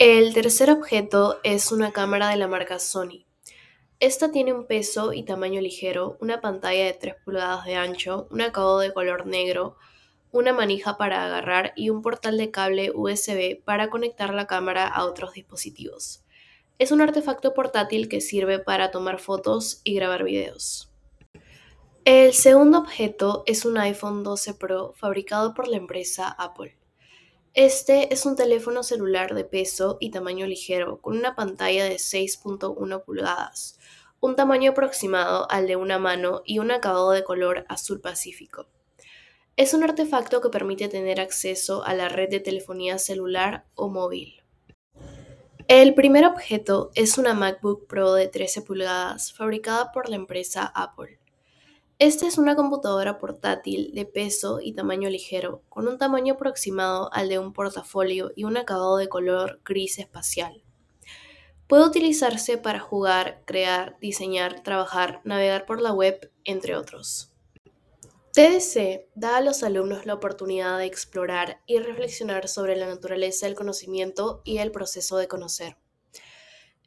El tercer objeto es una cámara de la marca Sony. Esta tiene un peso y tamaño ligero, una pantalla de 3 pulgadas de ancho, un acabado de color negro, una manija para agarrar y un portal de cable USB para conectar la cámara a otros dispositivos. Es un artefacto portátil que sirve para tomar fotos y grabar videos. El segundo objeto es un iPhone 12 Pro fabricado por la empresa Apple. Este es un teléfono celular de peso y tamaño ligero, con una pantalla de 6.1 pulgadas, un tamaño aproximado al de una mano y un acabado de color azul pacífico. Es un artefacto que permite tener acceso a la red de telefonía celular o móvil. El primer objeto es una MacBook Pro de 13 pulgadas fabricada por la empresa Apple. Esta es una computadora portátil de peso y tamaño ligero, con un tamaño aproximado al de un portafolio y un acabado de color gris espacial. Puede utilizarse para jugar, crear, diseñar, trabajar, navegar por la web, entre otros. TDC da a los alumnos la oportunidad de explorar y reflexionar sobre la naturaleza del conocimiento y el proceso de conocer.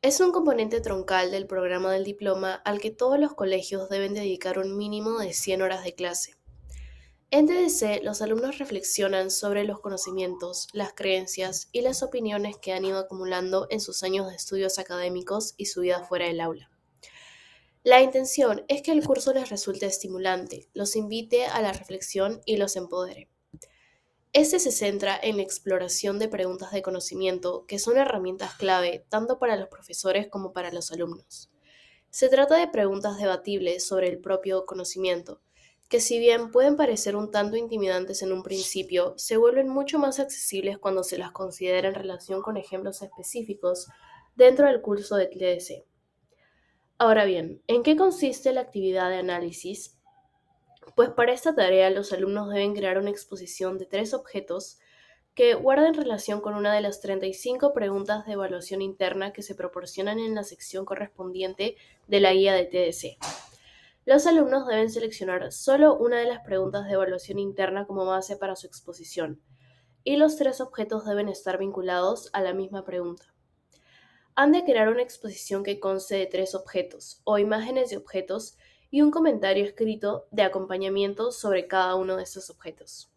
Es un componente troncal del programa del diploma al que todos los colegios deben dedicar un mínimo de 100 horas de clase. En TDC, los alumnos reflexionan sobre los conocimientos, las creencias y las opiniones que han ido acumulando en sus años de estudios académicos y su vida fuera del aula. La intención es que el curso les resulte estimulante, los invite a la reflexión y los empodere. Este se centra en la exploración de preguntas de conocimiento, que son herramientas clave tanto para los profesores como para los alumnos. Se trata de preguntas debatibles sobre el propio conocimiento, que si bien pueden parecer un tanto intimidantes en un principio, se vuelven mucho más accesibles cuando se las considera en relación con ejemplos específicos dentro del curso de TDC. Ahora bien, ¿en qué consiste la actividad de análisis? Pues para esta tarea los alumnos deben crear una exposición de tres objetos que guarden relación con una de las 35 preguntas de evaluación interna que se proporcionan en la sección correspondiente de la guía de TDC. Los alumnos deben seleccionar solo una de las preguntas de evaluación interna como base para su exposición, y los tres objetos deben estar vinculados a la misma pregunta. Han de crear una exposición que conste de tres objetos o imágenes de objetos y un comentario escrito de acompañamiento sobre cada uno de estos objetos.